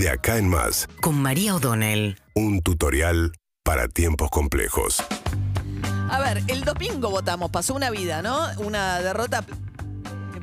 De acá en más, con María O'Donnell. un tutorial para tiempos complejos. A ver, el domingo votamos, pasó una vida, ¿no? Una derrota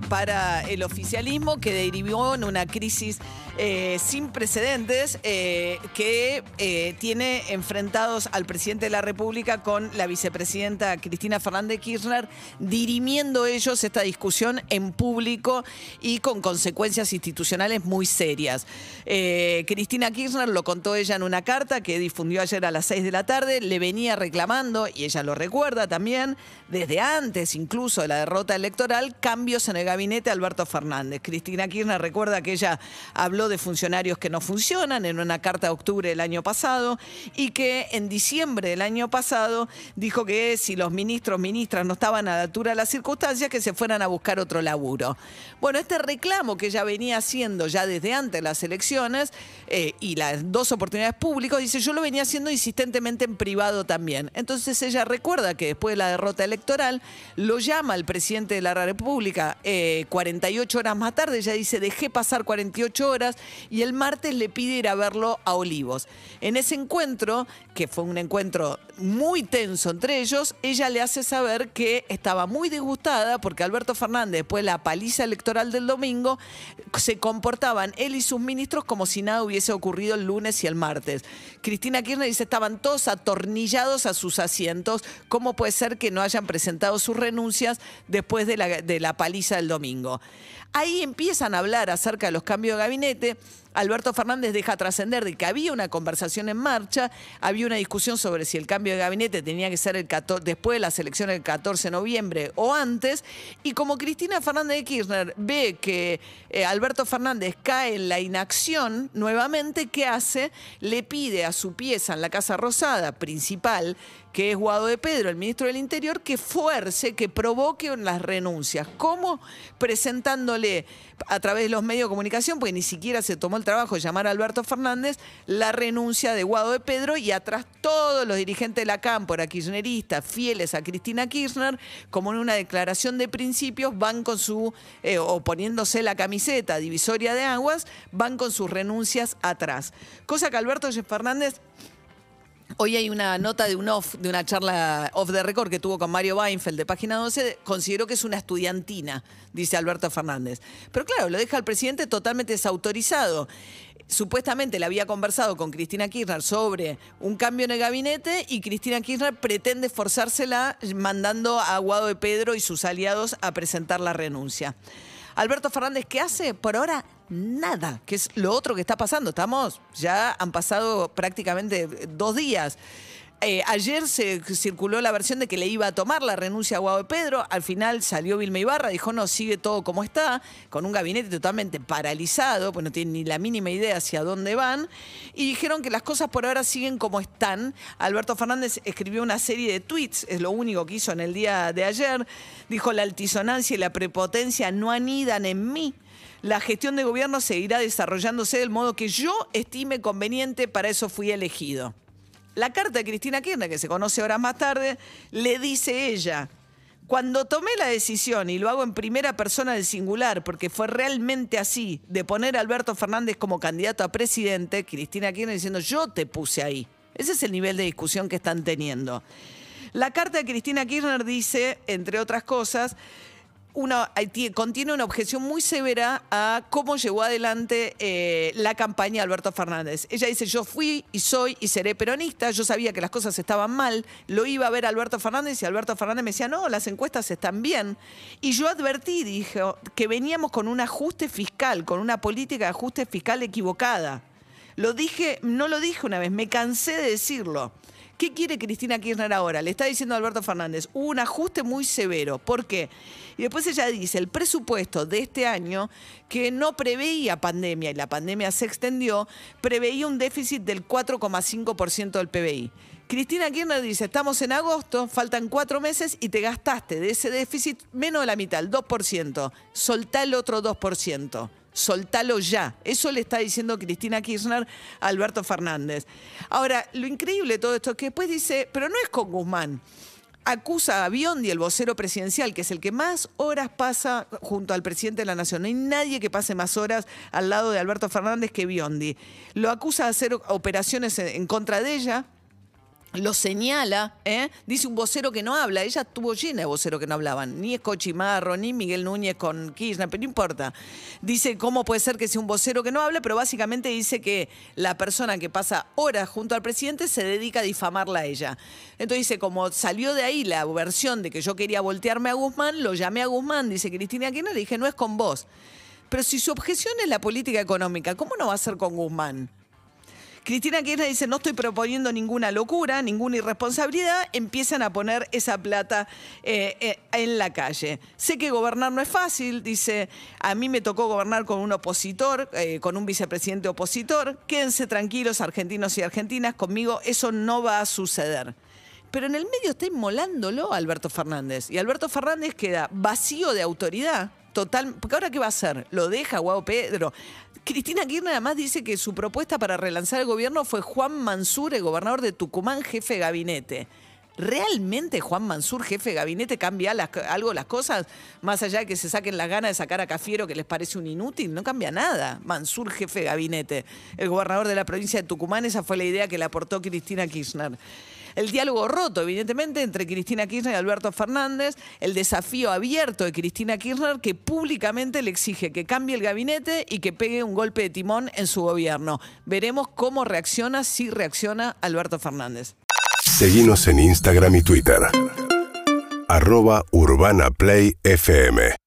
para el oficialismo que derivó en una crisis eh, sin precedentes eh, que eh, tiene enfrentados al presidente de la República con la vicepresidenta Cristina Fernández Kirchner, dirimiendo ellos esta discusión en público y con consecuencias institucionales muy serias. Cristina Kirchner lo contó ella en una carta que difundió ayer a las 6 de la tarde, le venía reclamando, y ella lo recuerda también, desde antes incluso de la derrota electoral, cambios en el gabinete Alberto Fernández. Cristina Kirchner recuerda que ella habló de funcionarios que no funcionan en una carta de octubre del año pasado y que en diciembre del año pasado dijo que si los ministros, ministras no estaban a la altura de las circunstancias, que se fueran a buscar otro laburo. Bueno, este reclamo que ella venía haciendo ya desde antes de las elecciones eh, y las dos oportunidades públicas, dice, yo lo venía haciendo insistentemente en privado también. Entonces ella recuerda que después de la derrota electoral lo llama al presidente de la República eh, 48 horas más tarde, ella dice, dejé pasar 48 horas y el martes le pide ir a verlo a Olivos. En ese encuentro, que fue un encuentro muy tenso entre ellos, ella le hace saber que estaba muy disgustada porque Alberto Fernández, después de la paliza electoral del domingo, se comportaban él y sus ministros como si nada hubiese ocurrido el lunes y el martes. Cristina Kirchner dice, estaban todos atornillados a sus asientos. ¿Cómo puede ser que no hayan presentado sus renuncias después de la paliza del domingo? Ahí empiezan a hablar acerca de los cambios de gabinete. Alberto Fernández deja trascender de que había una conversación en marcha, había una discusión sobre si el cambio de gabinete tenía que ser el 14 después de las elecciones del 14 de noviembre o antes, y como Cristina Fernández de Kirchner ve que eh, Alberto Fernández cae en la inacción nuevamente, ¿qué hace? Le pide a su pieza en la Casa Rosada principal, que es Guado de Pedro, el ministro del Interior, que fuerce, que provoque las renuncias. ¿Cómo? Presentándole a través de los medios de comunicación, porque ni siquiera se tomó el trabajo de llamar a Alberto Fernández, la renuncia de Guado de Pedro y atrás todos los dirigentes de la cámpora kirchnerista, fieles a Cristina Kirchner, como en una declaración de principios, van con su, eh, o poniéndose la camiseta divisoria de aguas, van con sus renuncias atrás. Cosa que Alberto Fernández Hoy hay una nota de un off, de una charla off the record que tuvo con Mario Weinfeld de Página 12. Consideró que es una estudiantina, dice Alberto Fernández. Pero claro, lo deja al presidente totalmente desautorizado. Supuestamente le había conversado con Cristina Kirchner sobre un cambio en el gabinete y Cristina Kirchner pretende forzársela mandando a Guado de Pedro y sus aliados a presentar la renuncia. Alberto Fernández, ¿qué hace? Por ahora, nada, que es lo otro que está pasando. Estamos, ya han pasado prácticamente dos días. Eh, ayer se circuló la versión de que le iba a tomar la renuncia a Guado de Pedro. Al final salió Vilma Ibarra, dijo no, sigue todo como está, con un gabinete totalmente paralizado, pues no tiene ni la mínima idea hacia dónde van. Y dijeron que las cosas por ahora siguen como están. Alberto Fernández escribió una serie de tweets, es lo único que hizo en el día de ayer. Dijo la altisonancia y la prepotencia no anidan en mí. La gestión de gobierno seguirá desarrollándose del modo que yo estime conveniente, para eso fui elegido. La carta de Cristina Kirchner, que se conoce horas más tarde, le dice ella, cuando tomé la decisión, y lo hago en primera persona del singular, porque fue realmente así, de poner a Alberto Fernández como candidato a presidente, Cristina Kirchner diciendo, yo te puse ahí. Ese es el nivel de discusión que están teniendo. La carta de Cristina Kirchner dice, entre otras cosas, una, ti- contiene una objeción muy severa a cómo llevó adelante eh, la campaña de Alberto Fernández. Ella dice, yo fui y soy y seré peronista, yo sabía que las cosas estaban mal, lo iba a ver Alberto Fernández y Alberto Fernández me decía, no, las encuestas están bien. Y yo advertí, dijo, que veníamos con un ajuste fiscal, con una política de ajuste fiscal equivocada. Lo dije, no lo dije una vez, me cansé de decirlo. ¿Qué quiere Cristina Kirchner ahora? Le está diciendo Alberto Fernández, hubo un ajuste muy severo. ¿Por qué? Y después ella dice, el presupuesto de este año, que no preveía pandemia y la pandemia se extendió, preveía un déficit del 4,5% del PBI. Cristina Kirchner dice, estamos en agosto, faltan cuatro meses y te gastaste de ese déficit menos de la mitad, el 2%. Soltá el otro 2% soltalo ya. Eso le está diciendo Cristina Kirchner a Alberto Fernández. Ahora, lo increíble de todo esto es que después dice, pero no es con Guzmán. acusa a Biondi, el vocero presidencial, que es el que más horas pasa junto al presidente de la Nación. No hay nadie que pase más horas al lado de Alberto Fernández que Biondi. Lo acusa de hacer operaciones en contra de ella, lo señala, ¿eh? dice un vocero que no habla, ella estuvo llena de voceros que no hablaban, ni Escochimarro, ni Miguel Núñez con Kirchner, pero no importa. Dice cómo puede ser que sea un vocero que no hable, pero básicamente dice que la persona que pasa horas junto al presidente se dedica a difamarla a ella. Entonces dice, como salió de ahí la versión de que yo quería voltearme a Guzmán, lo llamé a Guzmán, dice Cristina Kirchner, le dije, no es con vos. Pero si su objeción es la política económica, ¿cómo no va a ser con Guzmán? Cristina Kirchner dice, no estoy proponiendo ninguna locura, ninguna irresponsabilidad, empiezan a poner esa plata eh, eh, en la calle. Sé que gobernar no es fácil, dice, a mí me tocó gobernar con un opositor, eh, con un vicepresidente opositor, quédense tranquilos argentinos y argentinas, conmigo eso no va a suceder. Pero en el medio está inmolándolo Alberto Fernández. Y Alberto Fernández queda vacío de autoridad total. Porque ahora, ¿qué va a hacer? ¿Lo deja Guau Pedro? Cristina Kirchner además dice que su propuesta para relanzar el gobierno fue Juan Mansur, el gobernador de Tucumán, jefe gabinete. ¿Realmente Juan Mansur, jefe de gabinete, cambia algo las cosas? Más allá de que se saquen las ganas de sacar a Cafiero, que les parece un inútil, no cambia nada. Mansur, jefe gabinete. El gobernador de la provincia de Tucumán, esa fue la idea que le aportó Cristina Kirchner el diálogo roto, evidentemente, entre Cristina Kirchner y Alberto Fernández, el desafío abierto de Cristina Kirchner que públicamente le exige que cambie el gabinete y que pegue un golpe de timón en su gobierno. Veremos cómo reacciona, si reacciona Alberto Fernández. Seguimos en Instagram y Twitter.